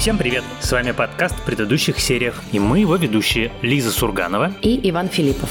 Всем привет! С вами подкаст в предыдущих сериях, и мы его ведущие Лиза Сурганова и Иван Филиппов.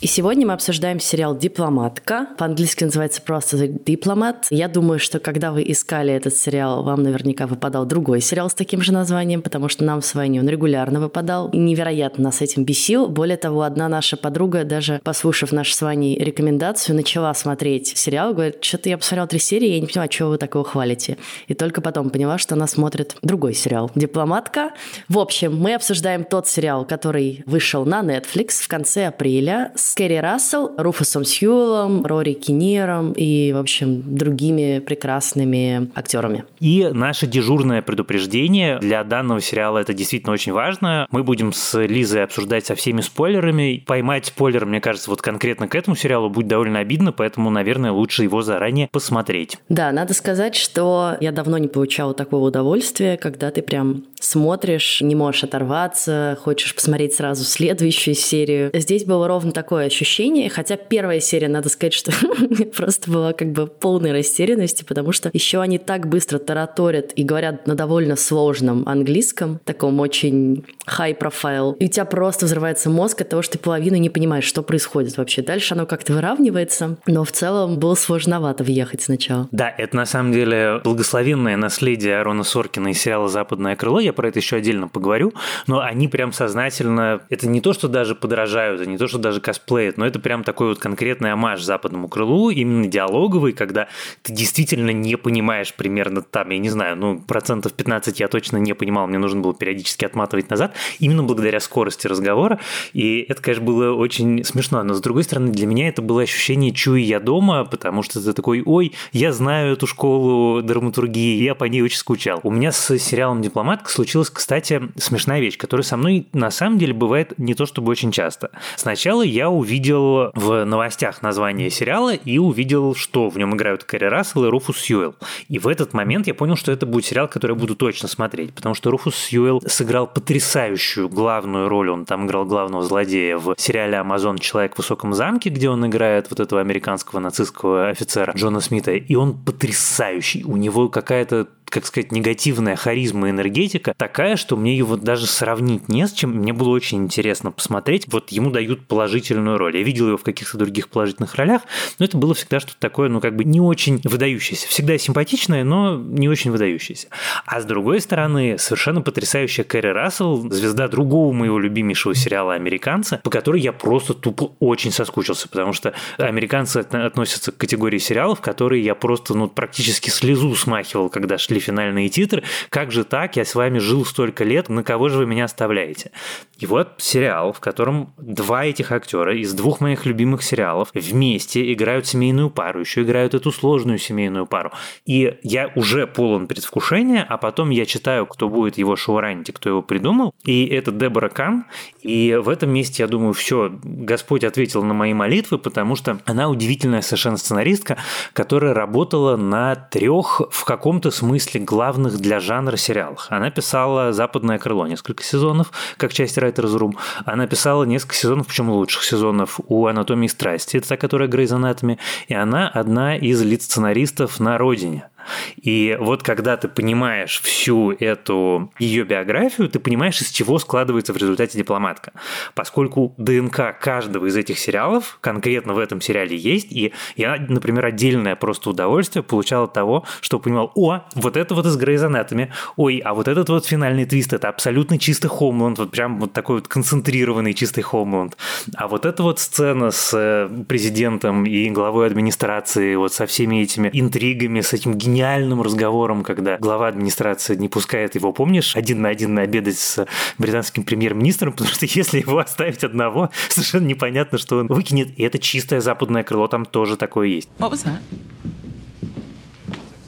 И сегодня мы обсуждаем сериал «Дипломатка». По-английски называется просто «The Diplomat». Я думаю, что когда вы искали этот сериал, вам наверняка выпадал другой сериал с таким же названием, потому что нам с Ваней он регулярно выпадал. И невероятно нас этим бесил. Более того, одна наша подруга, даже послушав нашу с Ваней рекомендацию, начала смотреть сериал, говорит, что-то я посмотрела три серии, я не понимаю, чего вы такого хвалите. И только потом поняла, что она смотрит другой сериал «Дипломатка». В общем, мы обсуждаем тот сериал, который вышел на Netflix в конце апреля Кэрри Рассел, Руфусом Сьюэлом, Рори Кинером и, в общем, другими прекрасными актерами. И наше дежурное предупреждение для данного сериала это действительно очень важно. Мы будем с Лизой обсуждать со всеми спойлерами. Поймать спойлер, мне кажется, вот конкретно к этому сериалу будет довольно обидно, поэтому, наверное, лучше его заранее посмотреть. Да, надо сказать, что я давно не получала такого удовольствия, когда ты прям смотришь, не можешь оторваться, хочешь посмотреть сразу следующую серию. Здесь было ровно такое такое ощущение, хотя первая серия, надо сказать, что просто была как бы полной растерянности, потому что еще они так быстро тараторят и говорят на довольно сложном английском, таком очень high profile, и у тебя просто взрывается мозг от того, что ты половину не понимаешь, что происходит вообще. Дальше оно как-то выравнивается, но в целом было сложновато въехать сначала. Да, это на самом деле благословенное наследие Арона Соркина из сериала «Западное крыло», я про это еще отдельно поговорю, но они прям сознательно, это не то, что даже подражают, это не то, что даже косплей косплеит, но это прям такой вот конкретный амаж западному крылу, именно диалоговый, когда ты действительно не понимаешь примерно там, я не знаю, ну, процентов 15 я точно не понимал, мне нужно было периодически отматывать назад, именно благодаря скорости разговора, и это, конечно, было очень смешно, но с другой стороны, для меня это было ощущение «чуй я дома», потому что ты такой «ой, я знаю эту школу драматургии, я по ней очень скучал». У меня с сериалом «Дипломатка» случилась, кстати, смешная вещь, которая со мной на самом деле бывает не то чтобы очень часто. Сначала я увидел в новостях название сериала и увидел, что в нем играют Кэрри Рассел и Руфус Сьюэлл. И в этот момент я понял, что это будет сериал, который я буду точно смотреть, потому что Руфус Сьюэлл сыграл потрясающую главную роль. Он там играл главного злодея в сериале «Амазон. Человек в высоком замке», где он играет вот этого американского нацистского офицера Джона Смита. И он потрясающий. У него какая-то как сказать, негативная харизма энергетика такая, что мне его даже сравнить не с чем. Мне было очень интересно посмотреть. Вот ему дают положительную роль. Я видел его в каких-то других положительных ролях, но это было всегда что-то такое, ну, как бы не очень выдающееся. Всегда симпатичное, но не очень выдающееся. А с другой стороны, совершенно потрясающая Кэрри Рассел, звезда другого моего любимейшего сериала «Американцы», по которой я просто тупо очень соскучился, потому что «Американцы» относятся к категории сериалов, которые я просто, ну, практически слезу смахивал, когда шли финальные титры. Как же так? Я с вами жил столько лет, на кого же вы меня оставляете? И вот сериал, в котором два этих актера из двух моих любимых сериалов вместе играют семейную пару, еще играют эту сложную семейную пару. И я уже полон предвкушения, а потом я читаю, кто будет его шоуранить, кто его придумал. И это Дебора Кан. И в этом месте я думаю, все, Господь ответил на мои молитвы, потому что она удивительная совершенно сценаристка, которая работала на трех в каком-то смысле смысле главных для жанра сериалах. Она писала «Западное крыло» несколько сезонов, как часть Writers Room. Она писала несколько сезонов, причем лучших сезонов, у «Анатомии страсти», это та, которая Grey's Anatomy, и она одна из лиц-сценаристов на «Родине». И вот когда ты понимаешь всю эту ее биографию, ты понимаешь, из чего складывается в результате дипломатка. Поскольку ДНК каждого из этих сериалов конкретно в этом сериале есть, и я, например, отдельное просто удовольствие получал от того, что понимал, о, вот это вот из Grey's Anatomy, ой, а вот этот вот финальный твист, это абсолютно чистый Хоумланд, вот прям вот такой вот концентрированный чистый Хоумланд. А вот эта вот сцена с э, президентом и главой администрации, вот со всеми этими интригами, с этим гениальным разговором, когда глава администрации не пускает его, помнишь, один на один на обедать с британским премьер-министром, потому что если его оставить одного, совершенно непонятно, что он выкинет. И это чистое западное крыло, там тоже такое есть. What was that?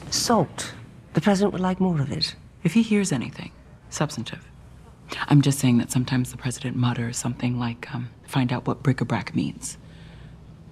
Salt. The president would like more of it. If he hears anything substantive. I'm just saying that sometimes the president mutters something like, um, find out what bric-a-brac means.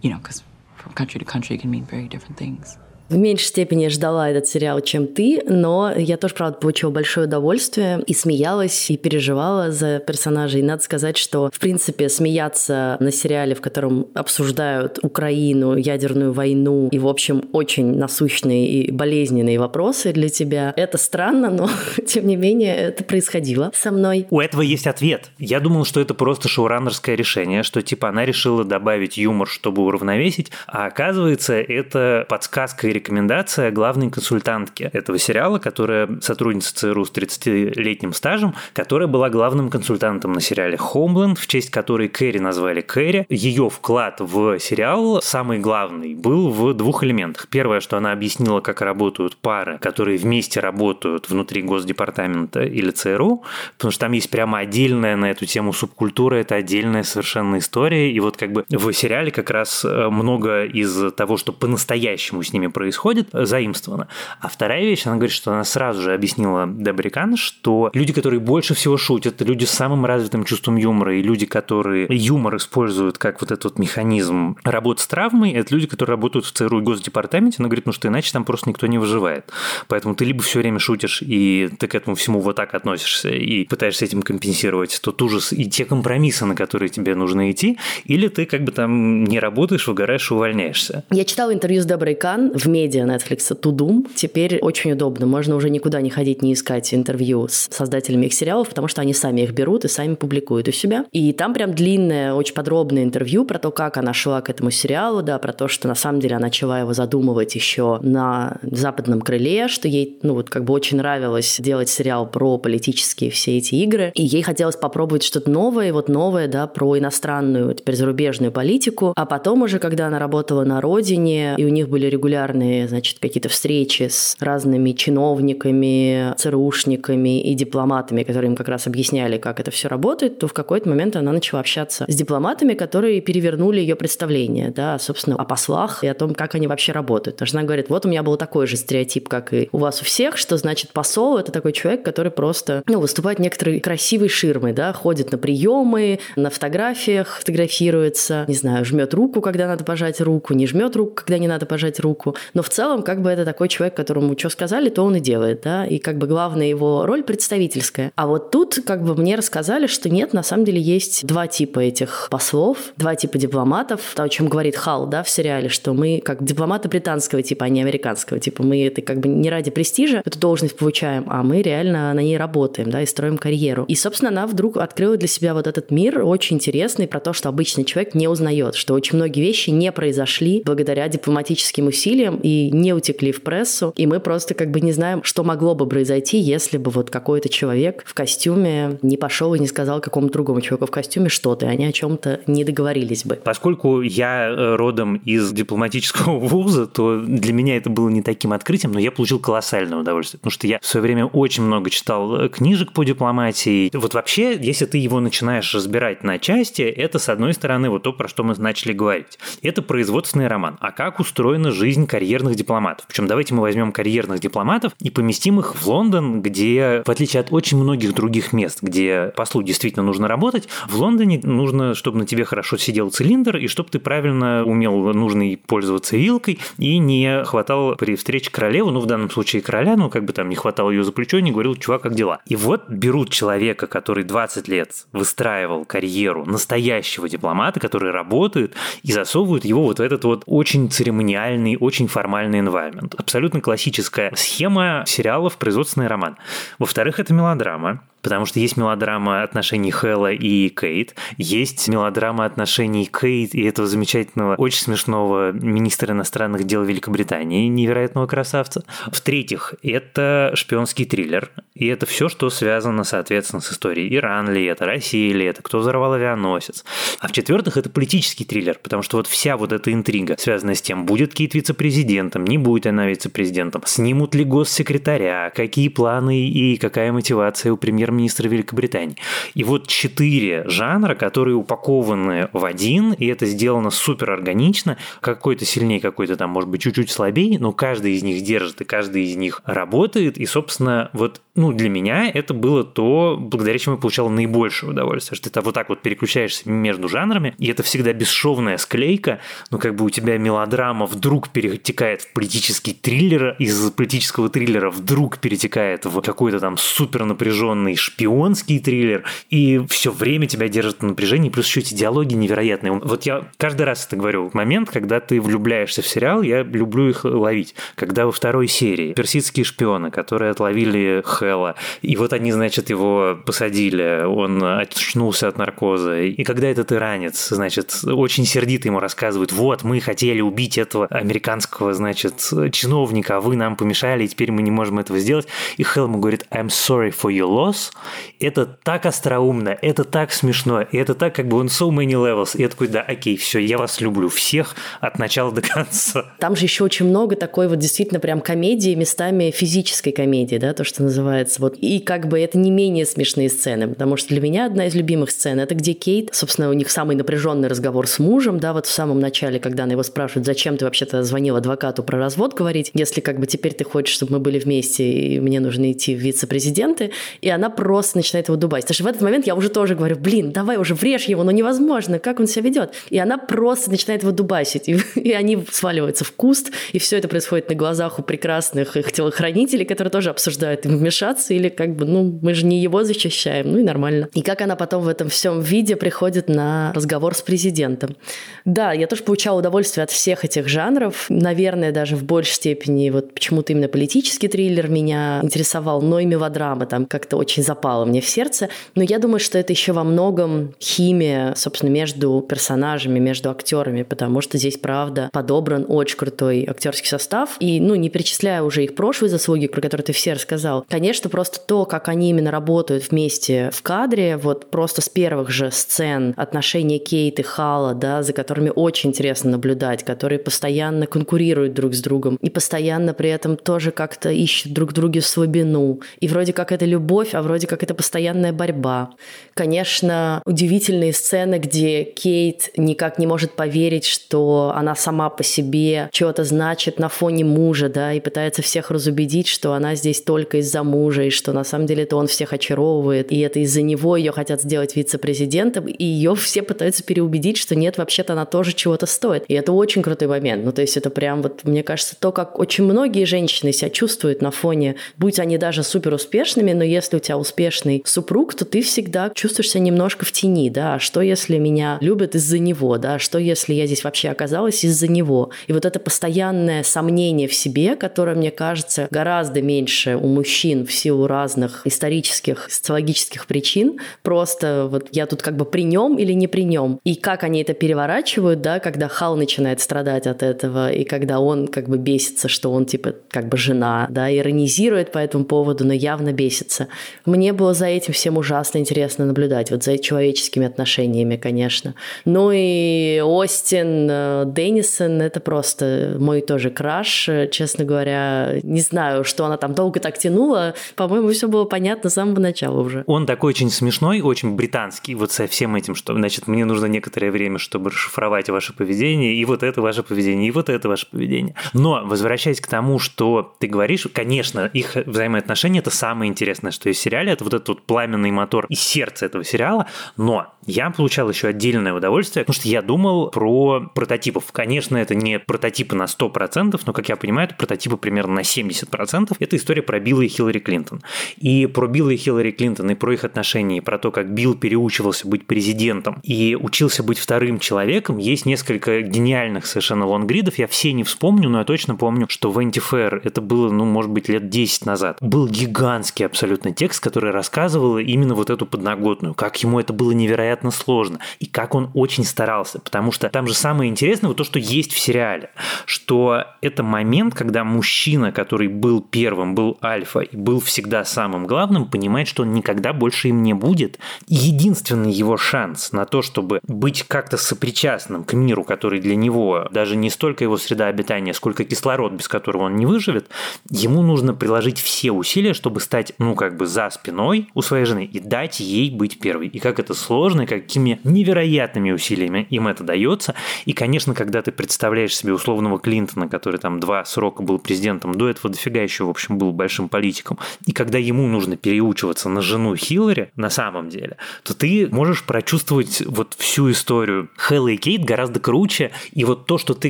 You know, because from country to country it can mean very different things. В меньшей степени ждала этот сериал, чем ты, но я тоже, правда, получила большое удовольствие и смеялась, и переживала за персонажей. И надо сказать, что, в принципе, смеяться на сериале, в котором обсуждают Украину, ядерную войну и, в общем, очень насущные и болезненные вопросы для тебя, это странно, но, тем не менее, это происходило со мной. У этого есть ответ. Я думал, что это просто шоураннерское решение, что, типа, она решила добавить юмор, чтобы уравновесить, а оказывается, это подсказка и рекомендация главной консультантки этого сериала, которая сотрудница ЦРУ с 30-летним стажем, которая была главным консультантом на сериале «Хоумленд», в честь которой Кэрри назвали Кэрри. Ее вклад в сериал, самый главный, был в двух элементах. Первое, что она объяснила, как работают пары, которые вместе работают внутри Госдепартамента или ЦРУ, потому что там есть прямо отдельная на эту тему субкультура, это отдельная совершенно история, и вот как бы в сериале как раз э, много из того, что по-настоящему с ними происходит, заимствовано. А вторая вещь, она говорит, что она сразу же объяснила Дебрикан, что люди, которые больше всего шутят, люди с самым развитым чувством юмора, и люди, которые юмор используют как вот этот вот механизм работы с травмой, это люди, которые работают в ЦРУ и Госдепартаменте, она говорит, ну что иначе там просто никто не выживает. Поэтому ты либо все время шутишь, и ты к этому всему вот так относишься, и пытаешься этим компенсировать тот ужас и те компромиссы, на которые тебе нужно идти, или ты как бы там не работаешь, выгораешь, увольняешься. Я читала интервью с Деброй Кан в медиа Netflix Тудум. Теперь очень удобно. Можно уже никуда не ходить, не искать интервью с создателями их сериалов, потому что они сами их берут и сами публикуют у себя. И там прям длинное, очень подробное интервью про то, как она шла к этому сериалу, да, про то, что на самом деле она начала его задумывать еще на западном крыле, что ей, ну вот как бы очень нравилось делать сериал про политические все эти игры, и ей хотелось попробовать что-то новое, вот новое, да, про иностранную, теперь зарубежную политику, а потом уже, когда она работала на родине, и у них были регулярные, значит, какие-то встречи с разными чиновниками, ЦРУшниками и дипломатами, которые им как раз объясняли, как это все работает, то в какой-то момент она начала общаться с дипломатами, которые перевернули ее представление, да, собственно, о послах и о том, как они вообще работают. Потому что она говорит, вот у меня был такой же стереотип, как и у вас у всех, что значит посол – это такой человек, который просто ну, выступает некоторой красивой ширмой, да, ходит на приемы, на фотографиях фотографируется, не знаю, жмет руку, когда надо пожать руку, не жмет руку, когда не надо пожать руку. Но в целом, как бы это такой человек, которому что сказали, то он и делает, да, и как бы главная его роль представительская. А вот тут как бы мне рассказали, что нет, на самом деле есть два типа этих послов, два типа дипломатов, то, о чем говорит Хал, да, в сериале, что мы как дипломаты британского типа, а не американского типа, мы это как бы не ради престижа эту должность получаем, а мы реально на ней работаем, да, и строим карьеру. И, собственно, она вдруг открыла для себя вот этот мир очень интересный про то, что обычный человек не узнает, что очень многие вещи не произошли благодаря дипломатическим усилиям и не утекли в прессу, и мы просто как бы не знаем, что могло бы произойти, если бы вот какой-то человек в костюме не пошел и не сказал какому-то другому человеку в костюме что-то, и они о чем-то не договорились бы. Поскольку я э, родом из дипломатического вуза, то для меня это было не таким открытием, но я получил колоссальное удовольствие, потому что я в свое время очень много читал э, книжек по дипломатии. Вот вообще, если ты его начинаешь разбирать на части, это, с одной стороны, вот то, про что мы начали говорить. Это производственный роман. А как устроена жизнь карьерных дипломатов? Причем давайте мы возьмем карьерных дипломатов и поместим их в Лондон, где, в отличие от очень многих других мест, где послу действительно нужно работать, в Лондоне нужно, чтобы на тебе хорошо сидел цилиндр, и чтобы ты правильно умел нужный пользоваться вилкой и не хватал при встрече королеву, ну, в данном случае короля, ну, как бы там не хватал ее за плечо, не говорил, чувак, как дела? И вот берут человека, который 20 лет выстраивал карьеру настоящего дипломата, который работает, и засовывают его вот в этот вот очень церемониальный, очень формальный environment. Абсолютно классическая схема сериалов «Производственный роман». Во-вторых, это мелодрама. Потому что есть мелодрама отношений Хэлла и Кейт, есть мелодрама отношений Кейт и этого замечательного, очень смешного министра иностранных дел Великобритании, невероятного красавца. В-третьих, это шпионский триллер, и это все, что связано, соответственно, с историей. Иран ли это, Россия ли это, кто взорвал авианосец. А в-четвертых, это политический триллер, потому что вот вся вот эта интрига, связанная с тем, будет Кейт вице-президентом, не будет она вице-президентом, снимут ли госсекретаря, какие планы и какая мотивация у премьер премьер-министра Великобритании. И вот четыре жанра, которые упакованы в один, и это сделано супер органично, какой-то сильнее, какой-то там, может быть, чуть-чуть слабее, но каждый из них держит, и каждый из них работает, и, собственно, вот ну, для меня это было то, благодаря чему я получал наибольшее удовольствие, что ты вот так вот переключаешься между жанрами, и это всегда бесшовная склейка, ну, как бы у тебя мелодрама вдруг перетекает в политический триллер, из политического триллера вдруг перетекает в какой-то там супер напряженный шпионский триллер, и все время тебя держит в напряжении, плюс еще эти диалоги невероятные. Вот я каждый раз это говорю, момент, когда ты влюбляешься в сериал, я люблю их ловить. Когда во второй серии персидские шпионы, которые отловили Хэлла, и вот они, значит, его посадили, он очнулся от наркоза, и когда этот иранец, значит, очень сердито ему рассказывает, вот, мы хотели убить этого американского, значит, чиновника, а вы нам помешали, и теперь мы не можем этого сделать, и Хелл ему говорит, I'm sorry for your loss, это так остроумно, это так смешно, и это так, как бы он so many levels, и я такой, да, окей, все, я вас люблю всех от начала до конца. Там же еще очень много такой вот действительно прям комедии, местами физической комедии, да, то, что называется. Вот. И как бы это не менее смешные сцены, потому что для меня одна из любимых сцен – это где Кейт, собственно, у них самый напряженный разговор с мужем, да, вот в самом начале, когда она его спрашивает, зачем ты вообще-то звонил адвокату про развод говорить, если как бы теперь ты хочешь, чтобы мы были вместе, и мне нужно идти в вице-президенты, и она просто начинает его дубать. Потому что в этот момент я уже тоже говорю, блин, давай уже врежь его, ну невозможно, как он себя ведет. И она просто начинает его дубасить, и, и они сваливаются в куст, и все это происходит на глазах у прекрасных их телохранителей, которые тоже обсуждают им вмешаться, или как бы, ну, мы же не его защищаем, ну и нормально. И как она потом в этом всем виде приходит на разговор с президентом. Да, я тоже получала удовольствие от всех этих жанров, наверное, даже в большей степени вот почему-то именно политический триллер меня интересовал, но и мелодрама там как-то очень запала мне в сердце. Но я думаю, что это еще во многом химия, собственно, между персонажами, между актерами, потому что здесь, правда, подобран очень крутой актерский состав. И, ну, не перечисляя уже их прошлые заслуги, про которые ты все рассказал, конечно, просто то, как они именно работают вместе в кадре, вот просто с первых же сцен отношения Кейт и Хала, да, за которыми очень интересно наблюдать, которые постоянно конкурируют друг с другом и постоянно при этом тоже как-то ищут друг друге слабину. И вроде как это любовь, а вроде как это постоянная борьба. Конечно, удивительные сцены, где Кейт никак не может поверить, что она сама по себе чего-то значит на фоне мужа, да, и пытается всех разубедить, что она здесь только из-за мужа, и что на самом деле это он всех очаровывает, и это из-за него ее хотят сделать вице-президентом, и ее все пытаются переубедить, что нет, вообще-то она тоже чего-то стоит. И это очень крутой момент. Ну, то есть это прям вот, мне кажется, то, как очень многие женщины себя чувствуют на фоне, будь они даже супер успешными, но если у тебя успешный супруг, то ты всегда чувствуешь себя немножко в тени, да, а что если меня любят из-за него, да, а что если я здесь вообще оказалась из-за него. И вот это постоянное сомнение в себе, которое, мне кажется, гораздо меньше у мужчин в силу разных исторических, социологических причин, просто вот я тут как бы при нем или не при нем. И как они это переворачивают, да, когда Хал начинает страдать от этого, и когда он как бы бесится, что он типа как бы жена, да, иронизирует по этому поводу, но явно бесится. Мне было за этим всем ужасно интересно наблюдать, вот за человеческими отношениями, конечно. Ну и Остин, э, Деннисон, это просто мой тоже краш, честно говоря. Не знаю, что она там долго так тянула. По-моему, все было понятно с самого начала уже. Он такой очень смешной, очень британский, вот со всем этим, что, значит, мне нужно некоторое время, чтобы расшифровать ваше поведение, и вот это ваше поведение, и вот это ваше поведение. Но, возвращаясь к тому, что ты говоришь, конечно, их взаимоотношения – это самое интересное, что есть в это вот этот вот пламенный мотор и сердце этого сериала, но я получал еще отдельное удовольствие, потому что я думал про прототипов. Конечно, это не прототипы на 100%, но, как я понимаю, это прототипы примерно на 70%. Это история про Билла и Хиллари Клинтон. И про Билла и Хиллари Клинтон, и про их отношения, и про то, как Билл переучивался быть президентом и учился быть вторым человеком, есть несколько гениальных совершенно лонгридов. Я все не вспомню, но я точно помню, что в Антифэр, это было, ну, может быть, лет 10 назад, был гигантский абсолютно текст, который рассказывал именно вот эту подноготную, как ему это было невероятно невероятно сложно, и как он очень старался, потому что там же самое интересное вот то, что есть в сериале, что это момент, когда мужчина, который был первым, был альфа и был всегда самым главным, понимает, что он никогда больше им не будет. И единственный его шанс на то, чтобы быть как-то сопричастным к миру, который для него даже не столько его среда обитания, сколько кислород, без которого он не выживет, ему нужно приложить все усилия, чтобы стать, ну, как бы за спиной у своей жены и дать ей быть первой. И как это сложно, и какими невероятными усилиями им это дается. И, конечно, когда ты представляешь себе условного Клинтона, который там два срока был президентом, до этого дофига еще, в общем, был большим политиком, и когда ему нужно переучиваться на жену Хиллари, на самом деле, то ты можешь прочувствовать вот всю историю. Хэлла и Кейт гораздо круче, и вот то, что ты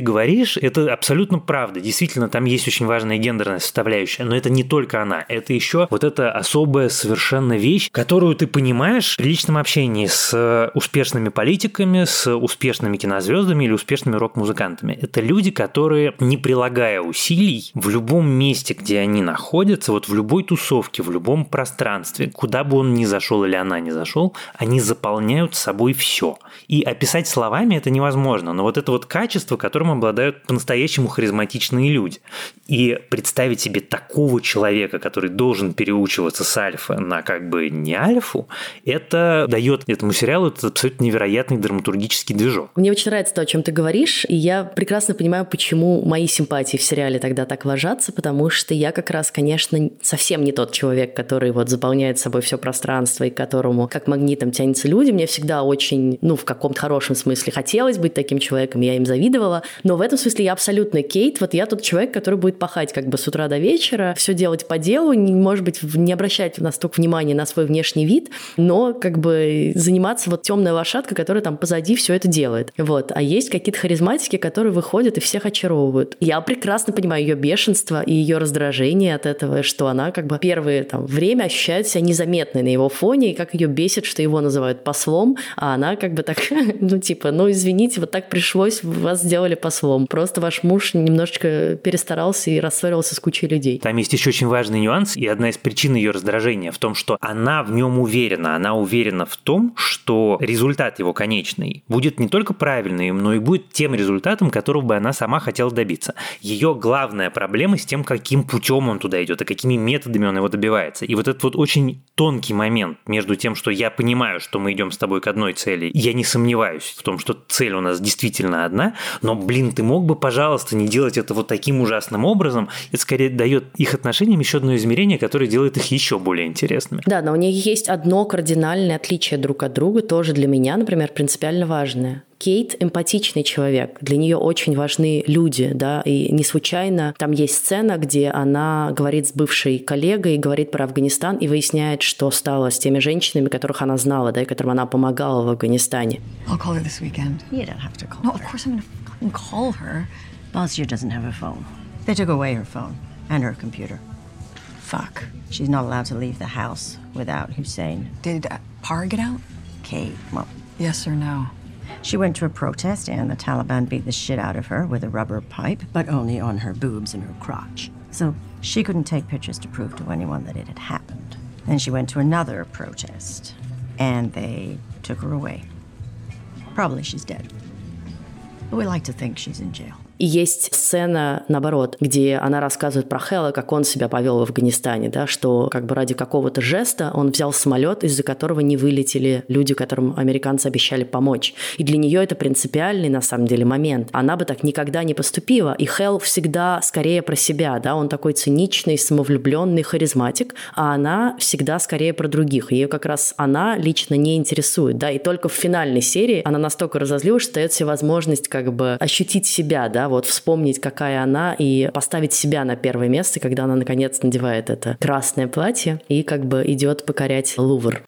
говоришь, это абсолютно правда. Действительно, там есть очень важная гендерная составляющая, но это не только она, это еще вот эта особая совершенно вещь, которую ты понимаешь при личном общении с успешными политиками, с успешными кинозвездами или успешными рок-музыкантами. Это люди, которые, не прилагая усилий, в любом месте, где они находятся, вот в любой тусовке, в любом пространстве, куда бы он ни зашел или она ни зашел, они заполняют собой все. И описать словами это невозможно, но вот это вот качество, которым обладают по-настоящему харизматичные люди. И представить себе такого человека, который должен переучиваться с альфа на как бы не альфу, это дает этому сериалу этот абсолютно невероятный драматургический движок. Мне очень нравится то, о чем ты говоришь, и я прекрасно понимаю, почему мои симпатии в сериале тогда так ложатся, потому что я как раз, конечно, совсем не тот человек, который вот заполняет собой все пространство и которому как магнитом тянется люди. Мне всегда очень, ну, в каком-то хорошем смысле хотелось быть таким человеком, я им завидовала, но в этом смысле я абсолютно Кейт, вот я тот человек, который будет пахать как бы с утра до вечера, все делать по делу, не, может быть, не обращать настолько внимания на свой внешний вид, но как бы заниматься вот темная лошадка, которая там позади все это делает. Вот. А есть какие-то харизматики, которые выходят и всех очаровывают. Я прекрасно понимаю ее бешенство и ее раздражение от этого, что она как бы первое там, время ощущает себя незаметной на его фоне, и как ее бесит, что его называют послом, а она как бы так, ну типа, ну извините, вот так пришлось, вас сделали послом. Просто ваш муж немножечко перестарался и рассорился с кучей людей. Там есть еще очень важный нюанс, и одна из причин ее раздражения в том, что она в нем уверена. Она уверена в том, что результат его конечный будет не только правильным, но и будет тем результатом, которого бы она сама хотела добиться. Ее главная проблема с тем, каким путем он туда идет и какими методами он его добивается. И вот этот вот очень тонкий момент между тем, что я понимаю, что мы идем с тобой к одной цели, я не сомневаюсь в том, что цель у нас действительно одна, но, блин, ты мог бы, пожалуйста, не делать это вот таким ужасным образом, это скорее дает их отношениям еще одно измерение, которое делает их еще более интересными. Да, но у них есть одно кардинальное отличие друг от друга, тоже для меня, например, принципиально важное. Кейт эмпатичный человек. Для нее очень важны люди, да, и не случайно там есть сцена, где она говорит с бывшей коллегой, говорит про Афганистан и выясняет, что стало с теми женщинами, которых она знала, да, и которым она помогала в Афганистане. They took away her phone and her computer. Fuck. She's not allowed to leave the house without Hussein. Did uh, Par get out? Kate, well, Yes or no? she went to a protest and the Taliban beat the shit out of her with a rubber pipe, but only on her boobs and her crotch. So she couldn't take pictures to prove to anyone that it had happened. Then she went to another protest and they took her away. Probably she's dead. But we like to think she's in jail. И есть сцена, наоборот, где она рассказывает про Хэлла, как он себя повел в Афганистане, да, что как бы ради какого-то жеста он взял самолет, из-за которого не вылетели люди, которым американцы обещали помочь. И для нее это принципиальный, на самом деле, момент. Она бы так никогда не поступила. И Хелл всегда скорее про себя, да, он такой циничный, самовлюбленный харизматик, а она всегда скорее про других. Ее как раз она лично не интересует, да, и только в финальной серии она настолько разозлилась, что дает себе возможность как бы ощутить себя, да, вот вспомнить, какая она, и поставить себя на первое место, когда она наконец надевает это красное платье и как бы идет покорять Лувр.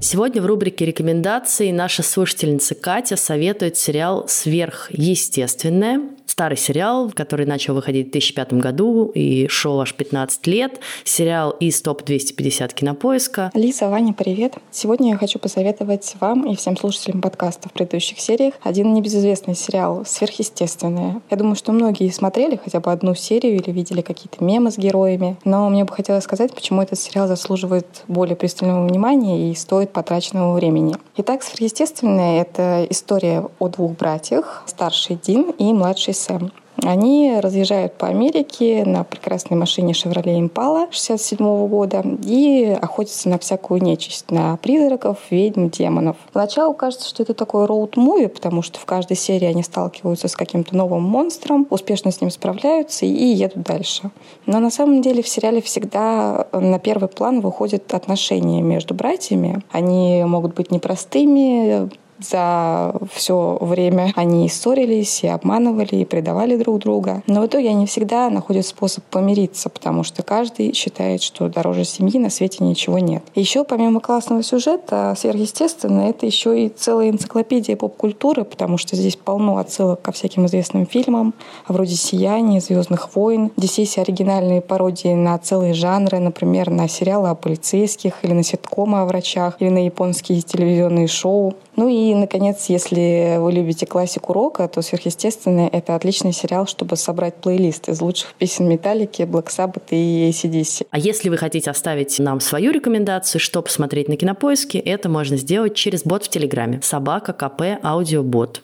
Сегодня в рубрике рекомендаций наша слушательница Катя советует сериал «Сверхъестественное». Старый сериал, который начал выходить в 2005 году и шел аж 15 лет. Сериал из топ-250 кинопоиска. Лиса, Ваня, привет. Сегодня я хочу посоветовать вам и всем слушателям подкаста в предыдущих сериях один небезызвестный сериал «Сверхъестественное». Я думаю, что многие смотрели хотя бы одну серию или видели какие-то мемы с героями, но мне бы хотелось сказать, почему этот сериал заслуживает более пристального внимания и стоит потраченного времени. Итак, «Сверхъестественное» — это история о двух братьях, старший Дин и младший Сэм. Они разъезжают по Америке на прекрасной машине Chevrolet Impala 67 года и охотятся на всякую нечисть, на призраков, ведьм, демонов. Поначалу кажется, что это такой роуд-муви, потому что в каждой серии они сталкиваются с каким-то новым монстром, успешно с ним справляются и едут дальше. Но на самом деле в сериале всегда на первый план выходят отношения между братьями. Они могут быть непростыми, за все время они и ссорились, и обманывали, и предавали друг друга. Но в итоге они всегда находят способ помириться, потому что каждый считает, что дороже семьи на свете ничего нет. Еще помимо классного сюжета, сверхъестественно, это еще и целая энциклопедия поп-культуры, потому что здесь полно отсылок ко всяким известным фильмам, вроде «Сияния», «Звездных войн». Здесь есть оригинальные пародии на целые жанры, например, на сериалы о полицейских, или на ситкомы о врачах, или на японские телевизионные шоу. Ну и, наконец, если вы любите классику рока, то «Сверхъестественное» — это отличный сериал, чтобы собрать плейлист из лучших песен Металлики, Black Sabbath и ACDC. А если вы хотите оставить нам свою рекомендацию, что посмотреть на Кинопоиске, это можно сделать через бот в Телеграме. Собака КП Аудиобот.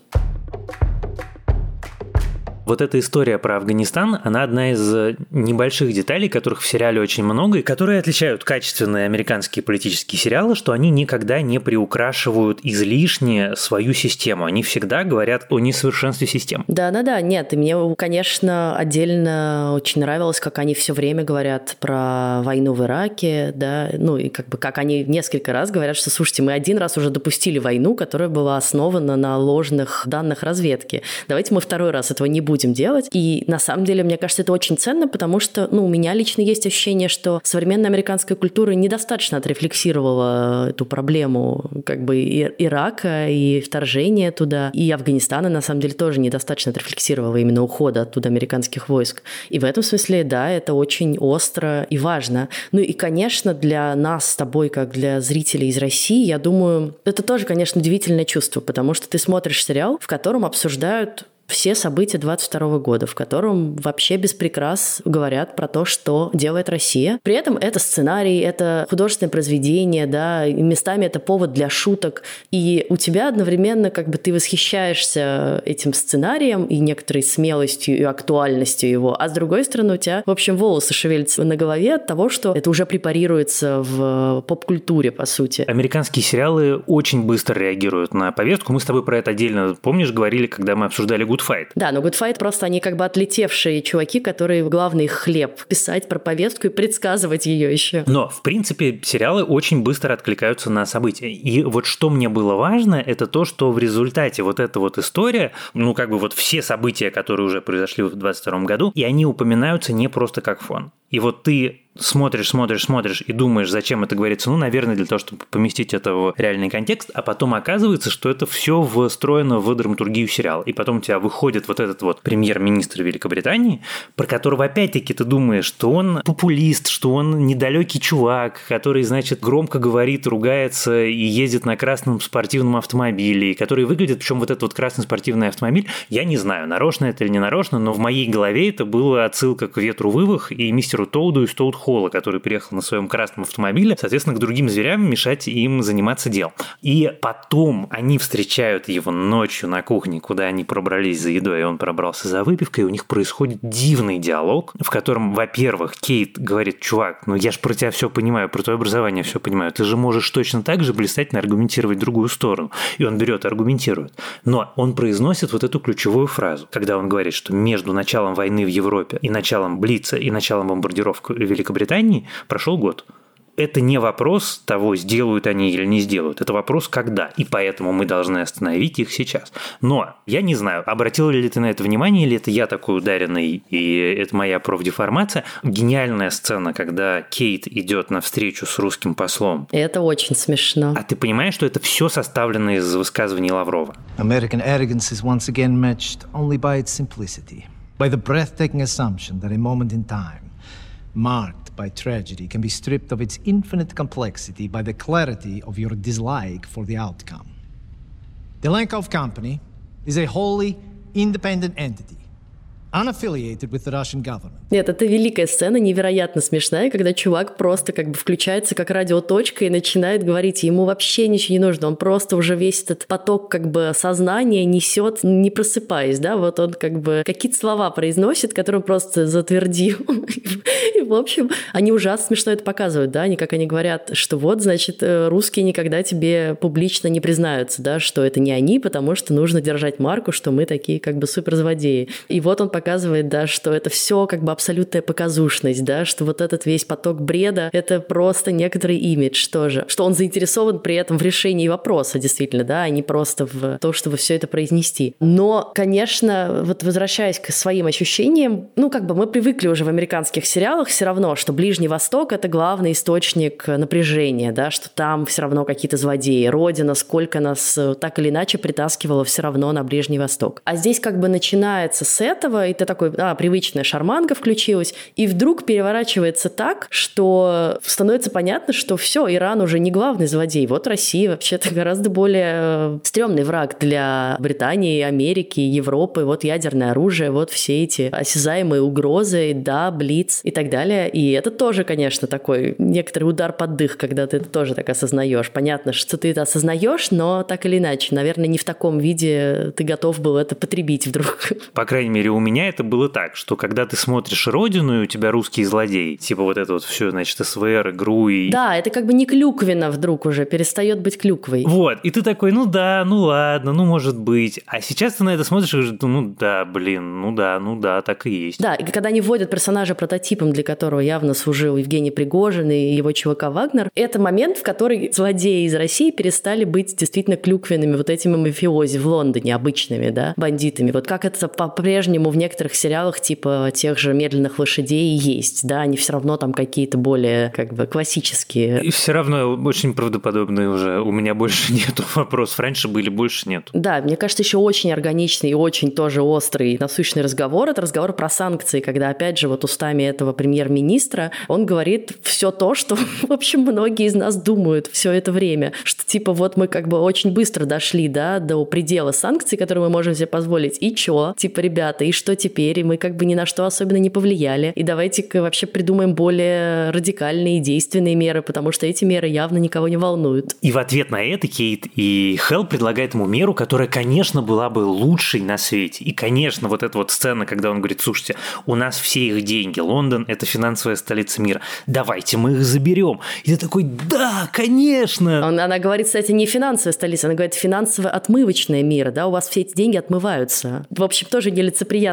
Вот эта история про Афганистан, она одна из небольших деталей, которых в сериале очень много, и которые отличают качественные американские политические сериалы, что они никогда не приукрашивают излишне свою систему. Они всегда говорят о несовершенстве систем. Да-да-да, нет, и мне, конечно, отдельно очень нравилось, как они все время говорят про войну в Ираке, да, ну и как бы как они несколько раз говорят, что, слушайте, мы один раз уже допустили войну, которая была основана на ложных данных разведки. Давайте мы второй раз этого не будем будем делать. И на самом деле, мне кажется, это очень ценно, потому что, ну, у меня лично есть ощущение, что современная американская культура недостаточно отрефлексировала эту проблему как бы Ирака и вторжения туда, и Афганистана, на самом деле, тоже недостаточно отрефлексировала именно ухода оттуда американских войск. И в этом смысле, да, это очень остро и важно. Ну и, конечно, для нас с тобой, как для зрителей из России, я думаю, это тоже, конечно, удивительное чувство, потому что ты смотришь сериал, в котором обсуждают все события 22 года, в котором вообще без прикрас говорят про то, что делает Россия. При этом это сценарий, это художественное произведение, да, и местами это повод для шуток. И у тебя одновременно как бы ты восхищаешься этим сценарием и некоторой смелостью и актуальностью его, а с другой стороны у тебя, в общем, волосы шевелятся на голове от того, что это уже препарируется в поп-культуре, по сути. Американские сериалы очень быстро реагируют на повестку. Мы с тобой про это отдельно, помнишь, говорили, когда мы обсуждали Good Fight. Да, но Good Fight просто они как бы отлетевшие чуваки, которые главный хлеб писать про повестку и предсказывать ее еще. Но, в принципе, сериалы очень быстро откликаются на события. И вот что мне было важно, это то, что в результате вот эта вот история, ну как бы вот все события, которые уже произошли в 22 году, и они упоминаются не просто как фон. И вот ты смотришь, смотришь, смотришь и думаешь, зачем это говорится, ну, наверное, для того, чтобы поместить это в реальный контекст, а потом оказывается, что это все встроено в драматургию сериала. И потом у тебя выходит вот этот вот премьер-министр Великобритании, про которого опять-таки ты думаешь, что он популист, что он недалекий чувак, который, значит, громко говорит, ругается и ездит на красном спортивном автомобиле, который выглядит, причем вот этот вот красный спортивный автомобиль, я не знаю, нарочно это или не нарочно, но в моей голове это была отсылка к ветру вывах и мистеру Тоуду из Тоуд Холла, который приехал на своем красном автомобиле, соответственно, к другим зверям мешать им заниматься делом. И потом они встречают его ночью на кухне, куда они пробрались за едой, и он пробрался за выпивкой, и у них происходит дивный диалог, в котором, во-первых, Кейт говорит, чувак, ну я же про тебя все понимаю, про твое образование все понимаю, ты же можешь точно так же блистательно аргументировать другую сторону. И он берет и аргументирует. Но он произносит вот эту ключевую фразу, когда он говорит, что между началом войны в Европе и началом Блица и началом бомбардировки Великобритании прошел год это не вопрос того, сделают они или не сделают. Это вопрос, когда. И поэтому мы должны остановить их сейчас. Но я не знаю, обратил ли ты на это внимание, или это я такой ударенный, и это моя профдеформация. Гениальная сцена, когда Кейт идет на встречу с русским послом. Это очень смешно. А ты понимаешь, что это все составлено из высказываний Лаврова? American arrogance is once again matched only by its simplicity, by the breathtaking assumption that a moment in time, marked by tragedy, can be stripped of its infinite complexity by the clarity of your dislike for the outcome. The Lankov Company is a wholly independent entity unaffiliated. Нет, это великая сцена, невероятно смешная, когда чувак просто как бы включается как радиоточка и начинает говорить, ему вообще ничего не нужно, он просто уже весь этот поток как бы сознания несет, не просыпаясь, да, вот он как бы какие-то слова произносит, которые он просто затвердил. И, в общем, они ужасно смешно это показывают, да, они как они говорят, что вот, значит, э, русские никогда тебе публично не признаются, да, что это не они, потому что нужно держать марку, что мы такие как бы суперзлодеи. И вот он показывает, да, что это все как бы абсолютная показушность, да, что вот этот весь поток бреда — это просто некоторый имидж тоже, что он заинтересован при этом в решении вопроса, действительно, да, а не просто в то, чтобы все это произнести. Но, конечно, вот возвращаясь к своим ощущениям, ну, как бы мы привыкли уже в американских сериалах все равно, что Ближний Восток — это главный источник напряжения, да, что там все равно какие-то злодеи. Родина, сколько нас э, так или иначе притаскивала все равно на Ближний Восток. А здесь как бы начинается с этого, и ты такой, а, привычная шарманка включилась, и вдруг переворачивается так, что становится понятно, что все, Иран уже не главный злодей. Вот Россия вообще-то гораздо более э, стрёмный враг для Британии, Америки, Европы. Вот ядерное оружие, вот все эти осязаемые угрозы, да, Блиц и так далее. И это тоже, конечно, такой некоторый удар под дых, когда ты это тоже так осознаешь. Понятно, что ты это осознаешь, но так или иначе, наверное, не в таком виде ты готов был это потребить вдруг. По крайней мере, у меня это было так, что когда ты смотришь «Родину», и у тебя русский злодей, типа вот это вот все, значит, СВР, игру и... Да, это как бы не клюквина вдруг уже, перестает быть клюквой. Вот, и ты такой, ну да, ну ладно, ну может быть. А сейчас ты на это смотришь и говоришь, ну да, блин, ну да, ну да, так и есть. Да, и когда они вводят персонажа прототипом, для которого явно служил Евгений Пригожин и его ЧВК Вагнер, это момент, в который злодеи из России перестали быть действительно клюквенными вот этими мафиози в Лондоне, обычными, да, бандитами. Вот как это по-прежнему в некоторых сериалах типа тех же «Медленных лошадей» есть, да, они все равно там какие-то более как бы классические. И все равно очень правдоподобные уже. У меня больше нету вопросов. Раньше были, больше нет. Да, мне кажется, еще очень органичный и очень тоже острый, насущный разговор. Это разговор про санкции, когда, опять же, вот устами этого премьер-министра он говорит все то, что, в общем, многие из нас думают все это время. Что типа вот мы как бы очень быстро дошли, да, до предела санкций, которые мы можем себе позволить. И чё? Типа, ребята, и что теперь? И мы как бы ни на что особенно не повлияли. И давайте-ка вообще придумаем более радикальные действенные меры, потому что эти меры явно никого не волнуют. И в ответ на это Кейт и Хелл предлагает ему меру, которая, конечно, была бы лучшей на свете. И, конечно, вот эта вот сцена, когда он говорит, слушайте, у нас все их деньги, Лондон – это финансовая столица мира, давайте мы их заберем. И ты такой, да, конечно! Он, она говорит, кстати, не финансовая столица, она говорит финансовая отмывочная мира, да, у вас все эти деньги отмываются. В общем, тоже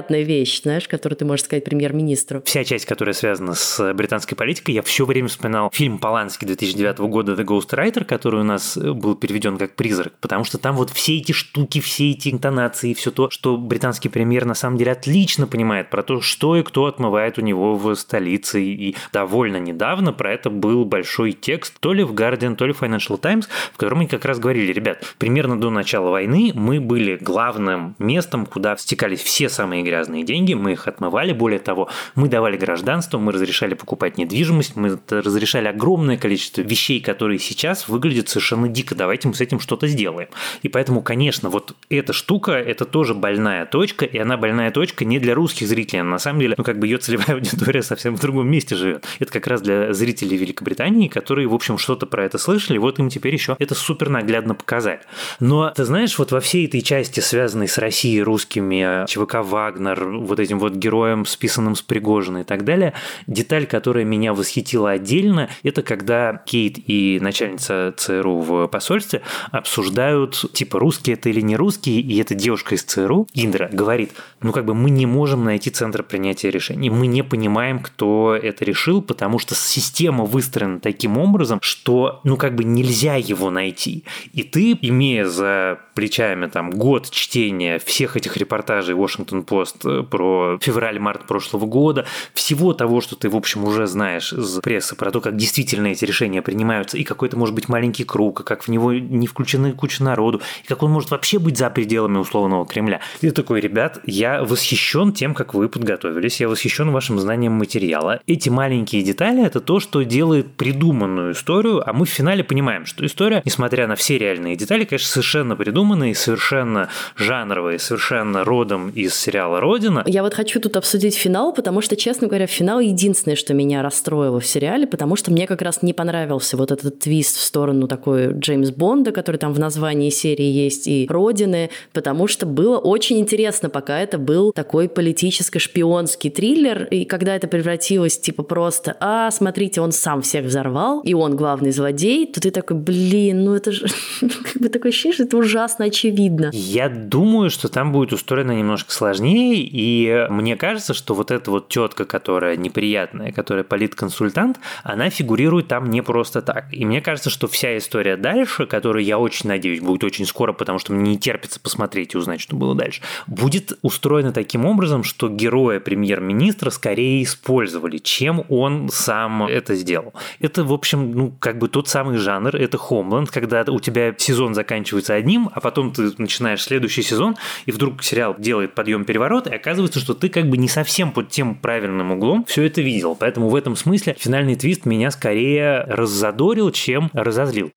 нелицеприятная вещь, знаешь, которую ты можешь сказать премьер-министру. Вся часть, которая связана с британской политикой, я все время вспоминал фильм Полански 2009 года «The Ghostwriter», который у нас был переведен как «Призрак», потому что там вот все эти штуки, все эти интонации, все то, что британский премьер на самом деле отлично понимает про то, что и кто отмывает у него в столице. И довольно недавно про это был большой текст, то ли в Guardian, то ли в Financial Times, в котором они как раз говорили, ребят, примерно до начала войны мы были главным местом, куда стекались все самые грязные деньги, мы их отмывали, более того, мы давали гражданство, мы разрешали покупать недвижимость, мы разрешали огромное количество вещей, которые сейчас выглядят совершенно дико, давайте мы с этим что-то сделаем. И поэтому, конечно, вот эта штука, это тоже больная точка, и она больная точка не для русских зрителей, на самом деле, ну как бы ее целевая аудитория совсем в другом месте живет. Это как раз для зрителей Великобритании, которые, в общем, что-то про это слышали, вот им теперь еще это супер наглядно показали. Но, ты знаешь, вот во всей этой части, связанной с Россией, русскими, ЧВК Вагнер, Майнер, вот этим вот героем, списанным с Пригожина и так далее. Деталь, которая меня восхитила отдельно, это когда Кейт и начальница ЦРУ в посольстве обсуждают, типа, русские это или не русские, и эта девушка из ЦРУ, Индра, говорит, ну как бы мы не можем найти центр принятия решений, мы не понимаем, кто это решил, потому что система выстроена таким образом, что, ну как бы нельзя его найти. И ты, имея за плечами там год чтения всех этих репортажей Post про февраль-март прошлого года, всего того, что ты, в общем, уже знаешь из прессы про то, как действительно эти решения принимаются, и какой-то может быть маленький круг, и как в него не включены куча народу, и как он может вообще быть за пределами условного Кремля. И такой, ребят, я восхищен тем, как вы подготовились, я восхищен вашим знанием материала. Эти маленькие детали – это то, что делает придуманную историю, а мы в финале понимаем, что история, несмотря на все реальные детали, конечно, совершенно придуманные, совершенно жанровые, совершенно родом из сериала «Родина». Я вот хочу тут обсудить финал, потому что, честно говоря, финал единственное, что меня расстроило в сериале, потому что мне как раз не понравился вот этот твист в сторону такой Джеймс Бонда, который там в названии серии есть, и Родины, потому что было очень интересно, пока это был такой политическо-шпионский триллер, и когда это превратилось типа просто, а, смотрите, он сам всех взорвал, и он главный злодей, то ты такой, блин, ну это же как бы такое ощущение, что это ужасно очевидно. Я думаю, что там будет устроено немножко сложнее, и мне кажется, что вот эта вот тетка, которая неприятная, которая политконсультант, она фигурирует там не просто так. И мне кажется, что вся история дальше, которую я очень надеюсь будет очень скоро, потому что мне не терпится посмотреть и узнать, что было дальше, будет устроена таким образом, что героя премьер-министра скорее использовали, чем он сам это сделал. Это, в общем, ну, как бы тот самый жанр, это Homeland, когда у тебя сезон заканчивается одним, а потом ты начинаешь следующий сезон, и вдруг сериал делает подъем-переворот, и оказывается, что ты как бы не совсем под тем правильным углом все это видел. Поэтому в этом смысле финальный твист меня скорее раззадорил, чем разозлил.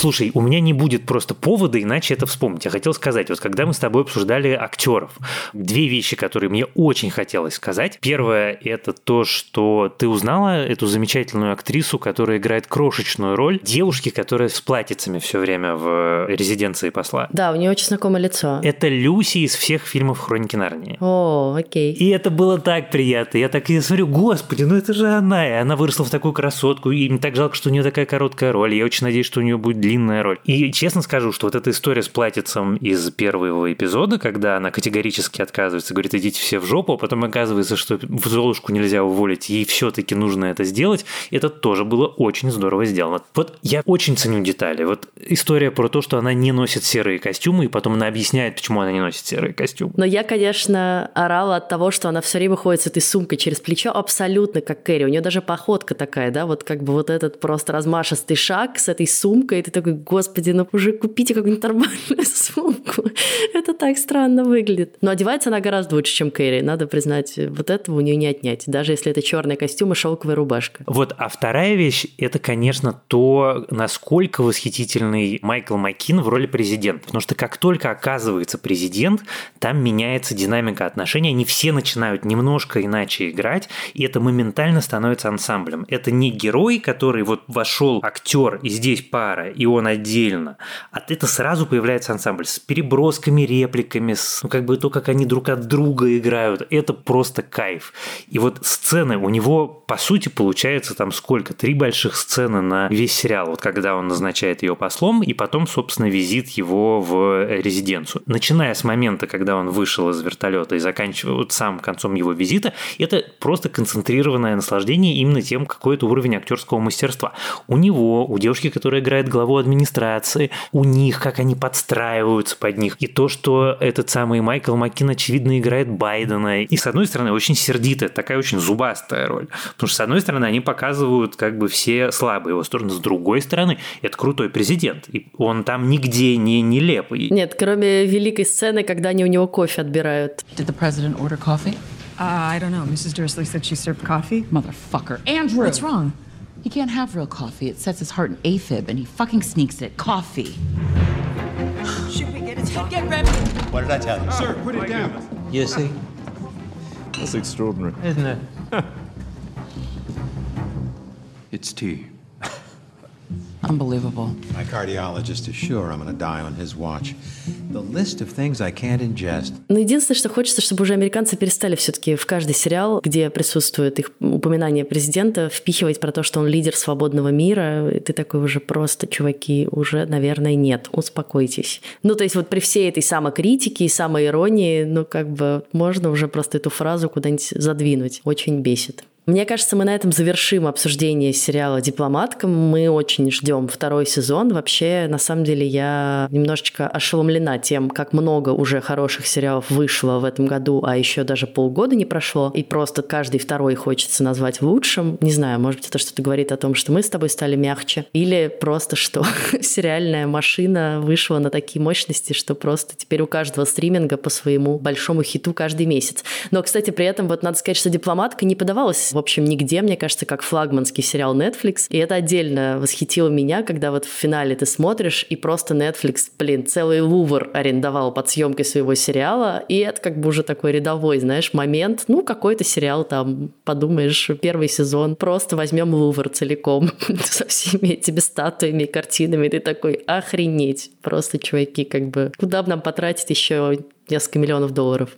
Слушай, у меня не будет просто повода иначе это вспомнить. Я хотел сказать, вот когда мы с тобой обсуждали актеров, две вещи, которые мне очень хотелось сказать. Первое – это то, что ты узнала эту замечательную актрису, которая играет крошечную роль девушки, которая с платьицами все время в резиденции посла. Да, у нее очень знакомое лицо. Это Люси из всех фильмов «Хроники Нарнии». О, окей. И это было так приятно. Я так и смотрю, господи, ну это же она. И она выросла в такую красотку. И мне так жалко, что у нее такая короткая роль. Я очень надеюсь, что у нее будет длинная роль. И честно скажу, что вот эта история с платьицем из первого эпизода, когда она категорически отказывается, говорит, идите все в жопу, а потом оказывается, что в Золушку нельзя уволить, ей все-таки нужно это сделать, это тоже было очень здорово сделано. Вот я очень ценю детали. Вот история про то, что она не носит серые костюмы, и потом она объясняет, почему она не носит серые костюмы. Но я, конечно, орала от того, что она все время ходит с этой сумкой через плечо, абсолютно как Кэрри. У нее даже походка такая, да, вот как бы вот этот просто размашистый шаг с этой сумкой, и ты такой, господи, ну уже купите какую-нибудь нормальную сумку. Это так странно выглядит. Но одевается она гораздо лучше, чем Кэрри. Надо признать, вот этого у нее не отнять. Даже если это черный костюм и шелковая рубашка. Вот, а вторая вещь, это, конечно, то, насколько восхитительный Майкл Маккин в роли президента. Потому что как только оказывается президент, там меняется динамика отношений. Они все начинают немножко иначе играть, и это моментально становится ансамблем. Это не герой, который вот вошел актер, и здесь пара, и он отдельно. А это сразу появляется ансамбль с перебросками, репликами, с ну, как бы то, как они друг от друга играют. Это просто кайф. И вот сцены у него, по сути, получается там сколько? Три больших сцены на весь сериал. Вот когда он назначает ее послом, и потом, собственно, визит его в резиденцию. Начиная с момента, когда он вышел из вертолета и заканчивая вот сам концом его визита, это просто концентрированное наслаждение именно тем, какой это уровень актерского мастерства. У него, у девушки, которая играет главу администрации, у них, как они подстраиваются под них. И то, что этот самый Майкл Маккин, очевидно, играет Байдена. И, с одной стороны, очень сердитая, такая очень зубастая роль. Потому что, с одной стороны, они показывают как бы все слабые его стороны. С другой стороны, это крутой президент. И он там нигде не нелепый. Нет, кроме великой сцены, когда они у него кофе отбирают. Did the president order coffee? Uh, I don't know. Mrs. Dursley said she served coffee. Motherfucker. Andrew! What's wrong? He can't have real coffee. It sets his heart in AFib, and he fucking sneaks it. Coffee. Should we get it? Get ready. What did I tell you? Sir, put it down. You see? That's extraordinary. Isn't it? It's tea. Unbelievable. My cardiologist is sure I'm going to die on his watch. The list of things I can't ingest. Но единственное, что хочется, чтобы уже американцы перестали все-таки в каждый сериал, где присутствует их упоминание президента, впихивать про то, что он лидер свободного мира. И ты такой уже просто, чуваки, уже, наверное, нет. Успокойтесь. Ну, то есть вот при всей этой самокритике и самоиронии, ну, как бы можно уже просто эту фразу куда-нибудь задвинуть. Очень бесит. Мне кажется, мы на этом завершим обсуждение сериала «Дипломатка». Мы очень ждем второй сезон. Вообще, на самом деле, я немножечко ошеломлена тем, как много уже хороших сериалов вышло в этом году, а еще даже полгода не прошло. И просто каждый второй хочется назвать лучшим. Не знаю, может быть, это что-то говорит о том, что мы с тобой стали мягче. Или просто, что сериальная машина вышла на такие мощности, что просто теперь у каждого стриминга по своему большому хиту каждый месяц. Но, кстати, при этом вот надо сказать, что «Дипломатка» не подавалась общем, нигде, мне кажется, как флагманский сериал Netflix. И это отдельно восхитило меня, когда вот в финале ты смотришь, и просто Netflix, блин, целый Лувр арендовал под съемкой своего сериала, и это как бы уже такой рядовой, знаешь, момент. Ну, какой-то сериал там, подумаешь, первый сезон, просто возьмем Лувр целиком со всеми этими статуями и картинами, ты такой, охренеть. Просто, чуваки, как бы, куда бы нам потратить еще несколько миллионов долларов?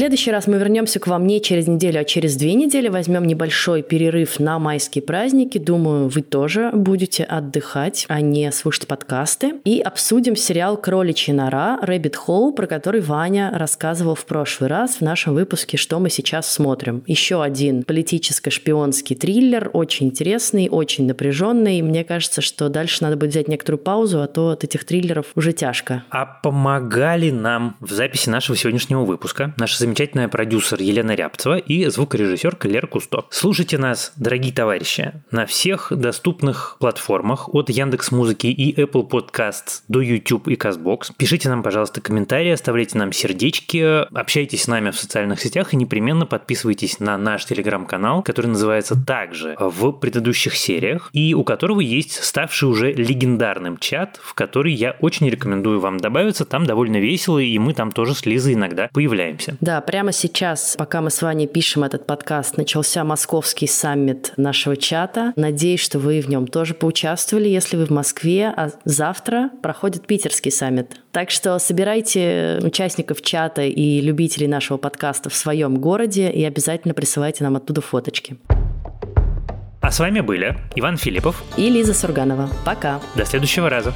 Следующий раз мы вернемся к вам не через неделю, а через две недели. Возьмем небольшой перерыв на майские праздники. Думаю, вы тоже будете отдыхать, а не слушать подкасты. И обсудим сериал «Кроличья нора» Rabbit Hole, про который Ваня рассказывал в прошлый раз в нашем выпуске «Что мы сейчас смотрим». Еще один политическо-шпионский триллер, очень интересный, очень напряженный. Мне кажется, что дальше надо будет взять некоторую паузу, а то от этих триллеров уже тяжко. А помогали нам в записи нашего сегодняшнего выпуска наши замечательная продюсер Елена Рябцева и звукорежиссер Лера Кусто. Слушайте нас, дорогие товарищи, на всех доступных платформах от Яндекс Музыки и Apple Podcasts до YouTube и Castbox. Пишите нам, пожалуйста, комментарии, оставляйте нам сердечки, общайтесь с нами в социальных сетях и непременно подписывайтесь на наш телеграм-канал, который называется также в предыдущих сериях и у которого есть ставший уже легендарным чат, в который я очень рекомендую вам добавиться. Там довольно весело, и мы там тоже с Лизой иногда появляемся. Да, прямо сейчас, пока мы с вами пишем этот подкаст, начался московский саммит нашего чата. Надеюсь, что вы в нем тоже поучаствовали, если вы в Москве. А завтра проходит питерский саммит. Так что собирайте участников чата и любителей нашего подкаста в своем городе и обязательно присылайте нам оттуда фоточки. А с вами были Иван Филиппов и Лиза Сурганова. Пока. До следующего раза.